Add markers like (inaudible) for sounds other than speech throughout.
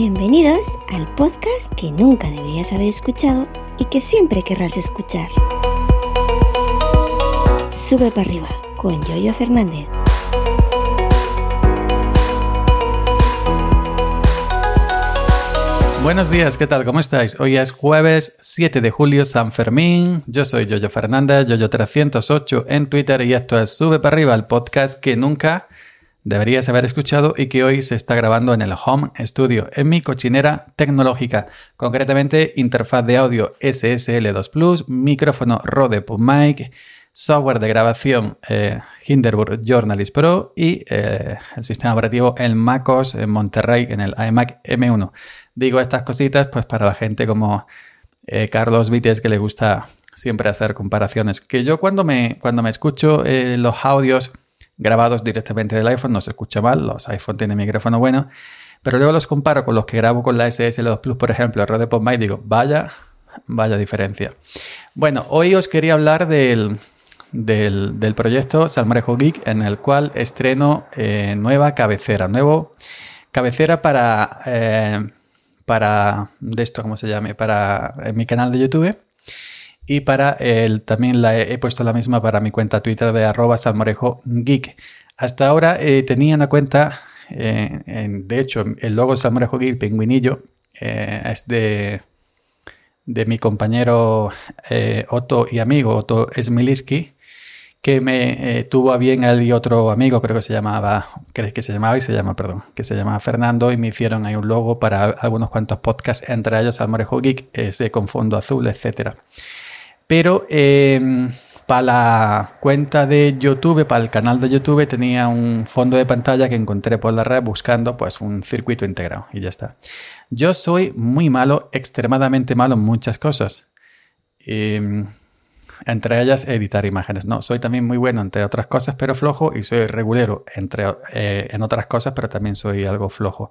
Bienvenidos al podcast que nunca deberías haber escuchado y que siempre querrás escuchar. Sube para arriba con Yoyo Fernández. Buenos días, ¿qué tal? ¿Cómo estáis? Hoy es jueves 7 de julio, San Fermín. Yo soy Yoyo Fernández, Yoyo308 en Twitter y esto es Sube para arriba, el podcast que nunca deberías haber escuchado y que hoy se está grabando en el Home Studio, en mi cochinera tecnológica, concretamente interfaz de audio SSL2 Plus, micrófono Rode PubMic, software de grabación eh, Hinderburg Journalist Pro y eh, el sistema operativo el MacOS en Monterrey en el iMac M1. Digo estas cositas pues para la gente como eh, Carlos Vites que le gusta siempre hacer comparaciones. Que yo cuando me, cuando me escucho los audios grabados directamente del iPhone, no se escucha mal, los iPhone tienen micrófono bueno, pero luego los comparo con los que grabo con la SSL2 Plus, por ejemplo, el Rode PodMic, digo, vaya, vaya diferencia. Bueno, hoy os quería hablar del, del, proyecto Salmorejo Geek, en el cual estreno eh, nueva cabecera, nuevo cabecera para, eh, para, de esto, ¿cómo se llame? Para mi canal de YouTube. Y para el, también la he, puesto la misma para mi cuenta Twitter de arroba salmorejo geek. Hasta ahora eh, tenía una cuenta, de hecho, el logo Salmorejo Geek, pingüinillo, es de, de mi compañero Otto y amigo Otto Smiliski que me eh, tuvo a bien él y otro amigo, creo que se llamaba, creo que se llamaba y se llama, perdón, que se llamaba Fernando y me hicieron ahí un logo para algunos cuantos podcasts, entre ellos Almorejo Geek, ese con fondo azul, etc. Pero em, para la cuenta de YouTube, para el canal de YouTube, tenía un fondo de pantalla que encontré por la red buscando pues un circuito integrado y ya está. Yo soy muy malo, extremadamente malo en muchas cosas. Eh, entre ellas editar imágenes. No, soy también muy bueno entre otras cosas, pero flojo, y soy regulero entre, eh, en otras cosas, pero también soy algo flojo.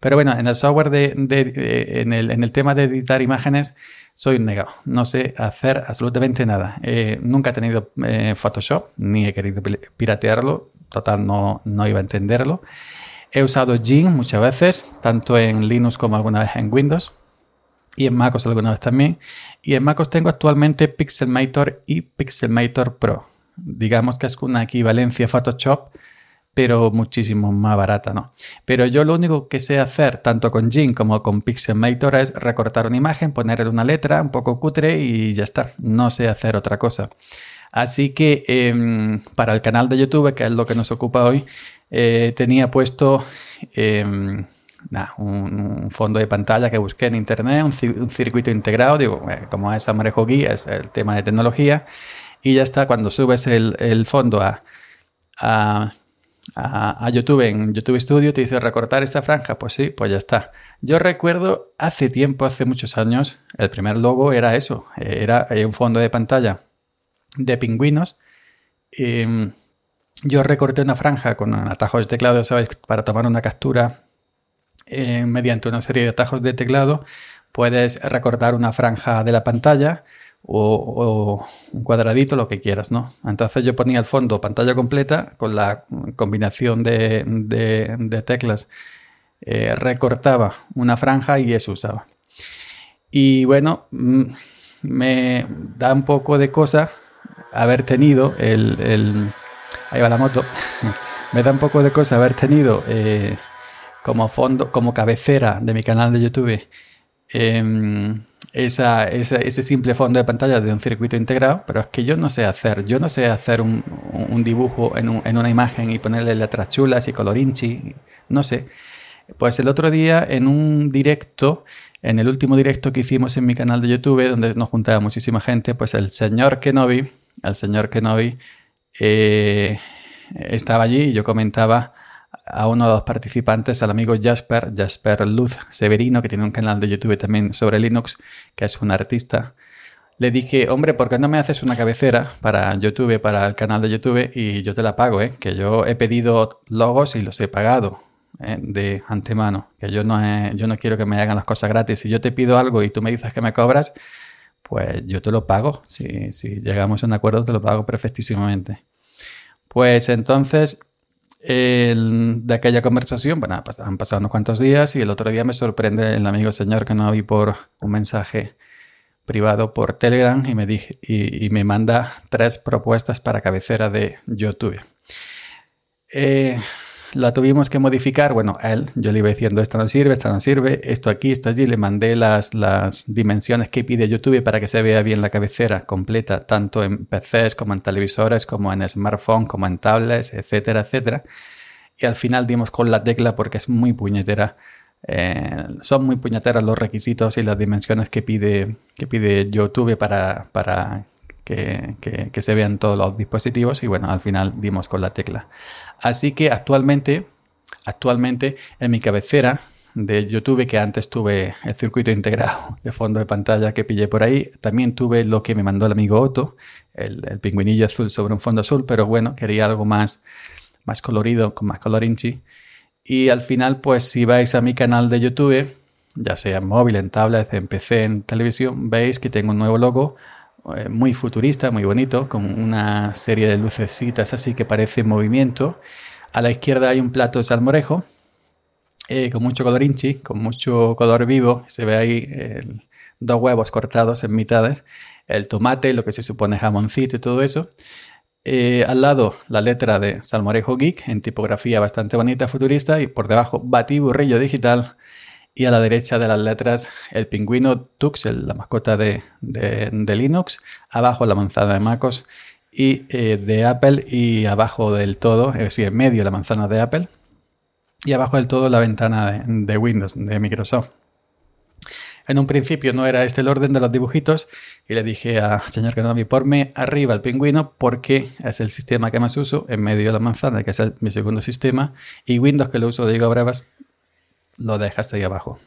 Pero bueno, en el software de, en, el, tema de editar imágenes, soy un negado. No sé hacer absolutamente nada. Eh, nunca he tenido eh, Photoshop, ni he querido piratearlo. Total, no, no iba a entenderlo. He usado Gin muchas veces, tanto en Linux como alguna vez en Windows y en MacOS alguna vez también. Y en MacOS tengo actualmente Pixelmator y Pixelmator Pro. Digamos que es una equivalencia a Photoshop, pero muchísimo más barata, ¿no? Pero yo lo único que sé hacer, tanto con Jin como con Pixelmator, es recortar una imagen, ponerle una letra un poco cutre y ya está. No sé hacer otra cosa. Así que em, para el canal de YouTube, que es lo que nos ocupa hoy, eh, tenía puesto... Un, fondo de pantalla que busqué en internet, un, circuito integrado, digo, eh, como es Amarejo Guía, es el tema de tecnología, y ya está, cuando subes el, fondo a, a, YouTube, en YouTube Studio, te dice recortar esta franja, pues sí, pues ya está. Yo recuerdo hace tiempo, hace muchos años, el primer logo era eso, era un fondo de pantalla de pingüinos. Em, yo recorté una franja con atajos de teclado, ¿sabes? Para tomar una captura eh, mediante una serie de atajos de teclado puedes recortar una franja de la pantalla o, un cuadradito, lo que quieras, ¿no? Entonces yo ponía el fondo pantalla completa con la combinación de, teclas, eh, recortaba una franja y eso usaba. Y bueno, mm, me da un poco de cosa haber tenido el, ahí va la moto. (laughs) me da un poco de cosa haber tenido eh, como fondo, como cabecera de mi canal de YouTube, em, ese simple fondo de pantalla de un circuito integrado, pero es que yo no sé hacer, yo no sé hacer un, dibujo en, una imagen y ponerle letras chulas y colorinchi, no sé. Pues el otro día en un directo, en el último directo que hicimos en mi canal de YouTube, donde nos juntaba muchísima gente, pues el señor Kenobi, el señor Kenobi, eh, estaba allí y yo comentaba a uno de los participantes, al amigo Jasper, Jasper Luz Severino, que tiene un canal de YouTube también sobre Linux, que es un artista. Le dije, hombre, ¿por qué no me haces una cabecera para YouTube, para el canal de YouTube? Y yo te la pago, ¿eh? Que yo he pedido logos y los he pagado ¿eh? de antemano. Que yo no, yo no quiero que me hagan las cosas gratis. Si yo te pido algo y tú me dices que me cobras, pues yo te lo pago. Si, si llegamos a un acuerdo, te lo pago perfectísimamente. Pues entonces de aquella conversación, bueno, han pasado unos cuantos días y el otro día me sorprende el amigo señor que no vi por un mensaje privado por Telegram y me, dije, y, me manda tres propuestas para cabecera de YouTube. Eh, la tuvimos que modificar. Bueno, él, yo le iba diciendo, esto no sirve, esto no sirve, esto aquí, esto allí. Le mandé las, las dimensiones que pide YouTube para que se vea bien la cabecera completa, tanto en PCs como en televisores, como en smartphones, como en tablets, etcétera, etcétera. Y al final dimos con la tecla porque es muy puñetera. Eh, son muy puñeteras los requisitos y las dimensiones que pide, que pide YouTube para, para que, se vean todos los dispositivos. Y bueno, al final dimos con la tecla. Así que actualmente, actualmente en mi cabecera de YouTube, que antes tuve el circuito integrado (laughs) de fondo de pantalla que pillé por ahí, también tuve lo que me mandó el amigo Otto, el, pingüinillo azul sobre un fondo azul, pero bueno, quería algo más, más colorido, con más colorinchi. Y al final, pues si vais a mi canal de YouTube, ya sea en móvil, en tablet, en PC, en televisión, veis que tengo un nuevo logo eh, muy futurista, muy bonito, con una serie de lucecitas así que parece movimiento. A la izquierda hay un plato de salmorejo, eh, con mucho color inchi, con mucho color vivo. Se ve ahí dos huevos cortados en mitades, el tomate, lo que se supone jamoncito y todo eso. Eh, al lado la letra de Salmorejo Geek en tipografía bastante bonita, futurista, y por debajo Batiburrillo Digital y a la derecha de las letras el pingüino Tux, la mascota de, Linux, abajo la manzana de MacOS y eh, de Apple y abajo del todo, es decir, en medio la manzana de Apple y abajo del todo la ventana de, Windows, de Microsoft. En un principio no era este el orden de los dibujitos y le dije a señor Kenobi, porme arriba el pingüino porque es el sistema que más uso, en medio de la manzana, que es mi segundo sistema, y Windows que lo uso de Diego Brevas, lo dejas ahí abajo.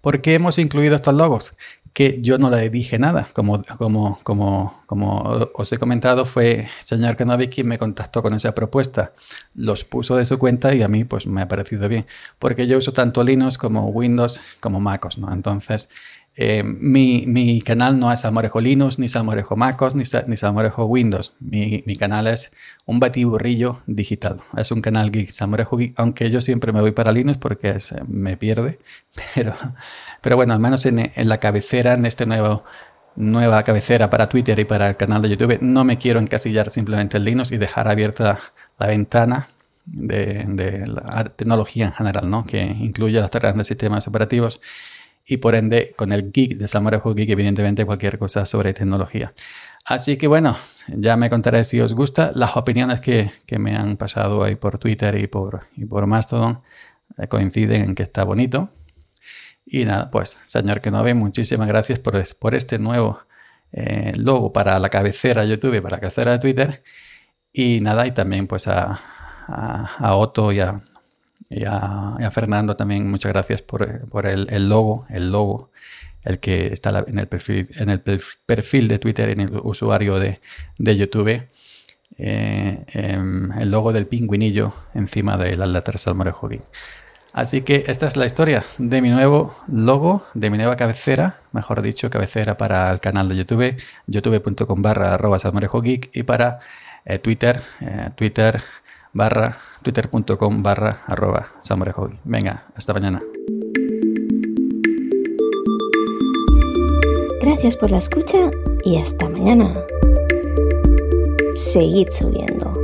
¿Por qué hemos incluido estos logos? Que yo no le dije nada. Como, como, como, como os he comentado, fue señor Kenobi quien me contactó con esa propuesta. Los puso de su cuenta y a mí pues me ha parecido bien. Porque yo uso tanto Linux como Windows como MacOS, ¿no? Entonces eh, mi, canal no es Samorejo Linux, ni Samorejo MacOS, ni, ni Windows. Mi, canal es un batiburrillo digital. Es un canal geek, Samorejo Geek, aunque yo siempre me voy para Linux porque eh, me pierde. (laughs) Pero, pero bueno, al menos en, la cabecera, en nuevo nueva cabecera para Twitter y para el canal de YouTube, no me quiero encasillar simplemente en Linux y dejar abierta la ventana de, la tecnología en general, ¿no? que incluye los grandes sistemas operativos y por ende con el geek de Samorejo Geek, evidentemente cualquier cosa sobre tecnología. Así que bueno, ya me contaré si os gusta. Las opiniones que, que me han pasado ahí por Twitter y por, y por Mastodon eh, coinciden en que está bonito. Y nada, pues señor que no ve, muchísimas gracias por, por este nuevo eh, logo para la cabecera YouTube, para la cabecera de Twitter. Y nada, y también pues a, a, a Otto y a, y a, Fernando también muchas gracias por, el, logo, el logo, el que está en el perfil, en el perfil de Twitter, en el usuario de, YouTube. Eh, em, el logo del pingüinillo encima de la letra Salmorejo Así que esta es la historia de mi nuevo logo, de mi nueva cabecera, mejor dicho, cabecera para el canal de YouTube, youtube.com barra arroba y para eh, Twitter, eh, Twitter barra twitter.com barra arroba Venga, hasta mañana. Gracias por la escucha y hasta mañana. Seguid subiendo.